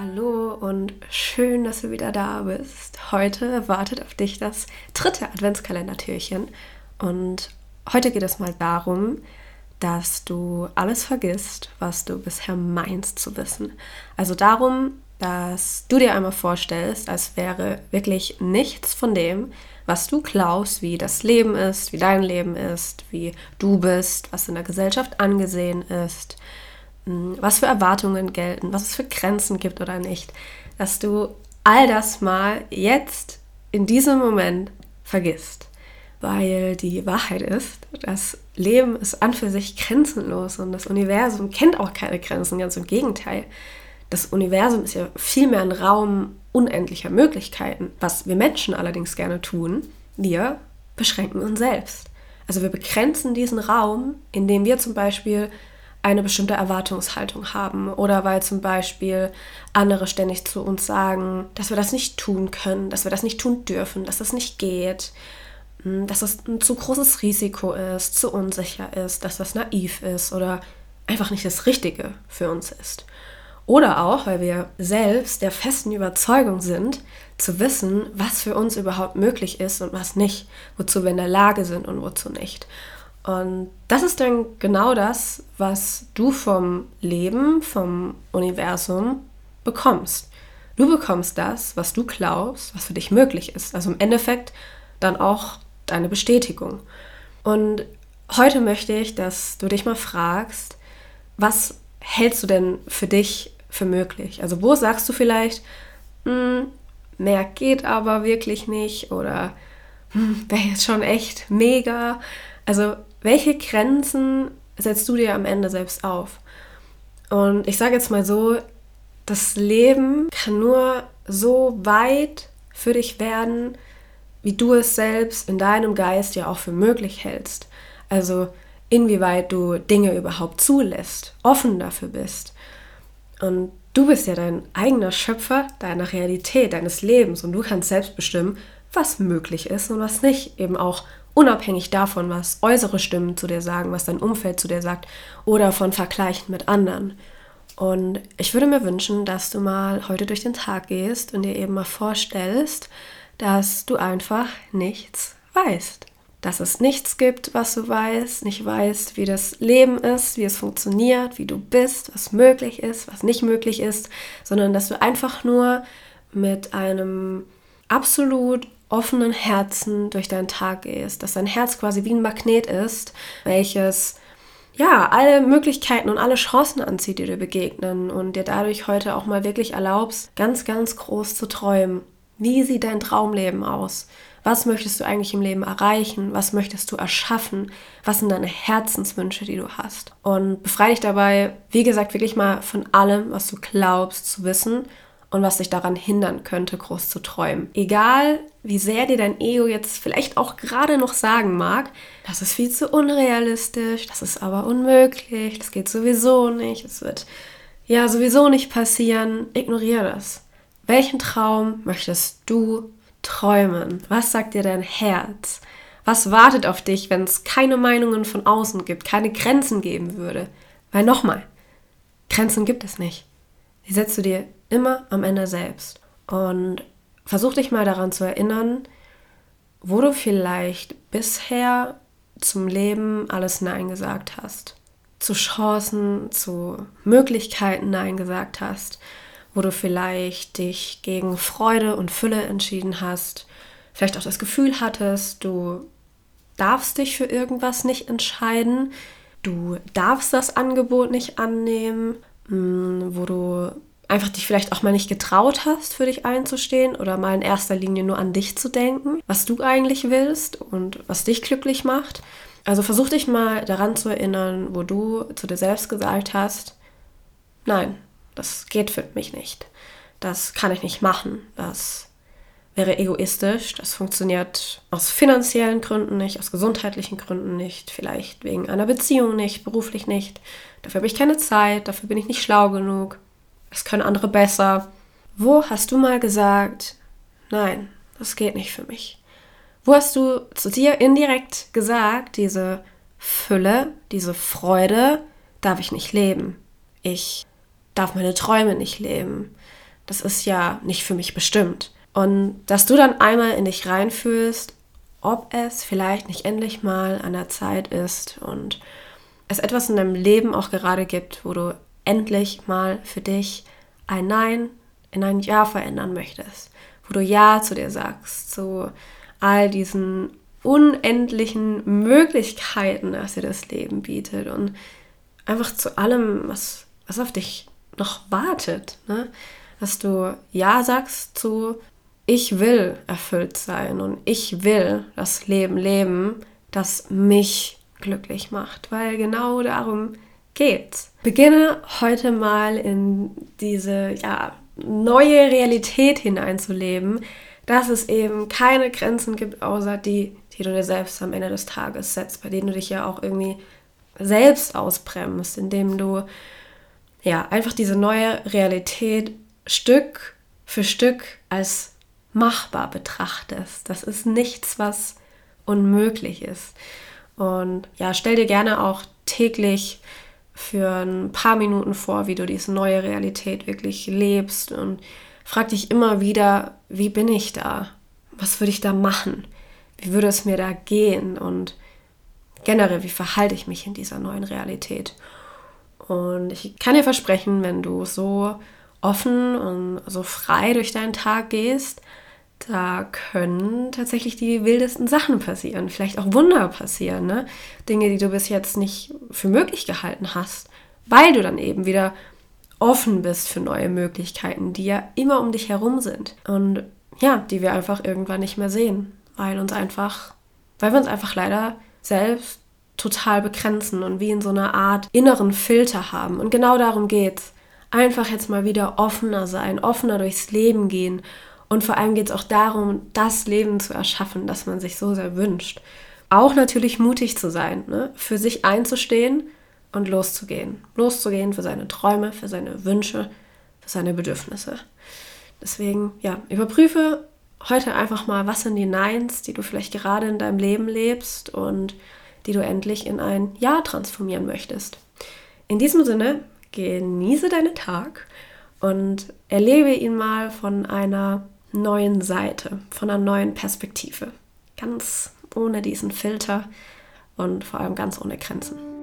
Hallo und schön, dass du wieder da bist. Heute wartet auf dich das dritte Adventskalendertürchen und heute geht es mal darum, dass du alles vergisst, was du bisher meinst zu wissen. Also darum, dass du dir einmal vorstellst, als wäre wirklich nichts von dem, was du glaubst, wie das Leben ist, wie dein Leben ist, wie du bist, was in der Gesellschaft angesehen ist, was für Erwartungen gelten, was es für Grenzen gibt oder nicht, dass du all das mal jetzt in diesem Moment vergisst. Weil die Wahrheit ist, das Leben ist an für sich grenzenlos und das Universum kennt auch keine Grenzen, ganz im Gegenteil. Das Universum ist ja vielmehr ein Raum unendlicher Möglichkeiten. Was wir Menschen allerdings gerne tun, wir beschränken uns selbst. Also wir begrenzen diesen Raum, indem wir zum Beispiel eine bestimmte Erwartungshaltung haben oder weil zum Beispiel andere ständig zu uns sagen, dass wir das nicht tun können, dass wir das nicht tun dürfen, dass das nicht geht, hm, dass das ein zu großes Risiko ist, zu unsicher ist, dass das naiv ist oder einfach nicht das Richtige für uns ist. Oder auch, weil wir selbst der festen Überzeugung sind, zu wissen, was für uns überhaupt möglich ist und was nicht, wozu wir in der Lage sind und wozu nicht. Und das ist dann genau das, was du vom Leben, vom Universum bekommst. Du bekommst das, was du glaubst, was für dich möglich ist. Also im Endeffekt dann auch deine Bestätigung. Und heute möchte ich, dass du dich mal fragst, was hältst du denn für dich für möglich? Also wo sagst du vielleicht, hm, mehr geht aber wirklich nicht oder hm, wäre jetzt schon echt mega. Also welche Grenzen setzt du dir am Ende selbst auf? Und ich sage jetzt mal so, das Leben kann nur so weit für dich werden, wie du es selbst in deinem Geist ja auch für möglich hältst. Also inwieweit du Dinge überhaupt zulässt, offen dafür bist. Und du bist ja dein eigener Schöpfer deiner Realität, deines Lebens und du kannst selbst bestimmen, was möglich ist und was nicht. Eben auch unabhängig davon, was äußere Stimmen zu dir sagen, was dein Umfeld zu dir sagt oder von Vergleichen mit anderen. Und ich würde mir wünschen, dass du mal heute durch den Tag gehst und dir eben mal vorstellst, dass du einfach nichts weißt. Dass es nichts gibt, was du weißt, nicht weißt, wie das Leben ist, wie es funktioniert, wie du bist, was möglich ist, was nicht möglich ist, sondern dass du einfach nur mit einem absolut offenen Herzen durch deinen Tag gehst, dass dein Herz quasi wie ein Magnet ist, welches ja alle Möglichkeiten und alle Chancen anzieht, die dir begegnen und dir dadurch heute auch mal wirklich erlaubst, ganz, ganz groß zu träumen. Wie sieht dein Traumleben aus? Was möchtest du eigentlich im Leben erreichen? Was möchtest du erschaffen? Was sind deine Herzenswünsche, die du hast? Und befreie dich dabei, wie gesagt, wirklich mal von allem, was du glaubst zu wissen und was dich daran hindern könnte, groß zu träumen. Egal, wie sehr dir dein Ego jetzt vielleicht auch gerade noch sagen mag, das ist viel zu unrealistisch, das ist aber unmöglich, das geht sowieso nicht, es wird ja sowieso nicht passieren, ignoriere das. Welchen Traum möchtest du träumen? Was sagt dir dein Herz? Was wartet auf dich, wenn es keine Meinungen von außen gibt, keine Grenzen geben würde? Weil nochmal, Grenzen gibt es nicht. Die setzt du dir immer am Ende selbst. Und versuch dich mal daran zu erinnern, wo du vielleicht bisher zum Leben alles Nein gesagt hast. Zu Chancen, zu Möglichkeiten Nein gesagt hast, wo du vielleicht dich gegen Freude und Fülle entschieden hast, vielleicht auch das Gefühl hattest, du darfst dich für irgendwas nicht entscheiden, du darfst das Angebot nicht annehmen, mm, wo du einfach dich vielleicht auch mal nicht getraut hast, für dich einzustehen oder mal in erster Linie nur an dich zu denken, was du eigentlich willst und was dich glücklich macht. Also versuch dich mal daran zu erinnern, wo du zu dir selbst gesagt hast, nein, das geht für mich nicht. Das kann ich nicht machen. Das wäre egoistisch. Das funktioniert aus finanziellen Gründen nicht, aus gesundheitlichen Gründen nicht, vielleicht wegen einer Beziehung nicht, beruflich nicht. Dafür habe ich keine Zeit, dafür bin ich nicht schlau genug es können andere besser. Wo hast du mal gesagt, nein, das geht nicht für mich? Wo hast du zu dir indirekt gesagt, diese Fülle, diese Freude darf ich nicht leben? Ich darf meine Träume nicht leben. das ist ja nicht für mich bestimmt. Und dass du dann einmal in dich reinfühlst, ob es vielleicht nicht endlich mal an der Zeit ist und es etwas in deinem Leben auch gerade gibt, wo du endlich mal für dich ein Nein in ein Ja verändern möchtest, wo du Ja zu dir sagst, zu all diesen unendlichen Möglichkeiten, dass dir das Leben bietet und einfach zu allem, was, was auf dich noch wartet. Ne? Dass du Ja sagst zu ich will erfüllt sein und ich will das Leben leben, das mich glücklich macht, weil genau darum geht's. Beginne heute mal in diese ja, neue Realität hineinzuleben, dass es eben keine Grenzen gibt, außer die, die du dir selbst am Ende des Tages setzt, bei denen du dich ja auch irgendwie selbst ausbremst, indem du ja einfach diese neue Realität Stück für Stück als machbar betrachtest. Das ist nichts, was unmöglich ist. Und ja, stell dir gerne auch täglich für ein paar Minuten vor, wie du diese neue Realität wirklich lebst und frag dich immer wieder, wie bin ich da? Was würde ich da machen? Wie würde es mir da gehen? Und generell, wie verhalte ich mich in dieser neuen Realität? Und ich kann dir versprechen, wenn du so offen und so frei durch deinen Tag gehst, da können tatsächlich die wildesten Sachen passieren, vielleicht auch Wunder passieren, ne? Dinge, die du bis jetzt nicht für möglich gehalten hast, weil du dann eben wieder offen bist für neue Möglichkeiten, die ja immer um dich herum sind und ja, die wir einfach irgendwann nicht mehr sehen, weil uns einfach, weil wir uns einfach leider selbst total begrenzen und wie in so einer Art inneren Filter haben und genau darum geht's. Einfach jetzt mal wieder offener sein, offener durchs Leben gehen und vor allem geht es auch darum, das Leben zu erschaffen, das man sich so sehr wünscht. Auch natürlich mutig zu sein, ne? für sich einzustehen und loszugehen. Loszugehen für seine Träume, für seine Wünsche, für seine Bedürfnisse. Deswegen, ja, überprüfe heute einfach mal, was sind die Neins, die du vielleicht gerade in deinem Leben lebst und die du endlich in ein Ja transformieren möchtest. In diesem Sinne, genieße deinen Tag und erlebe ihn mal von einer neuen Seite, von einer neuen Perspektive. Ganz ohne diesen Filter und vor allem ganz ohne Grenzen.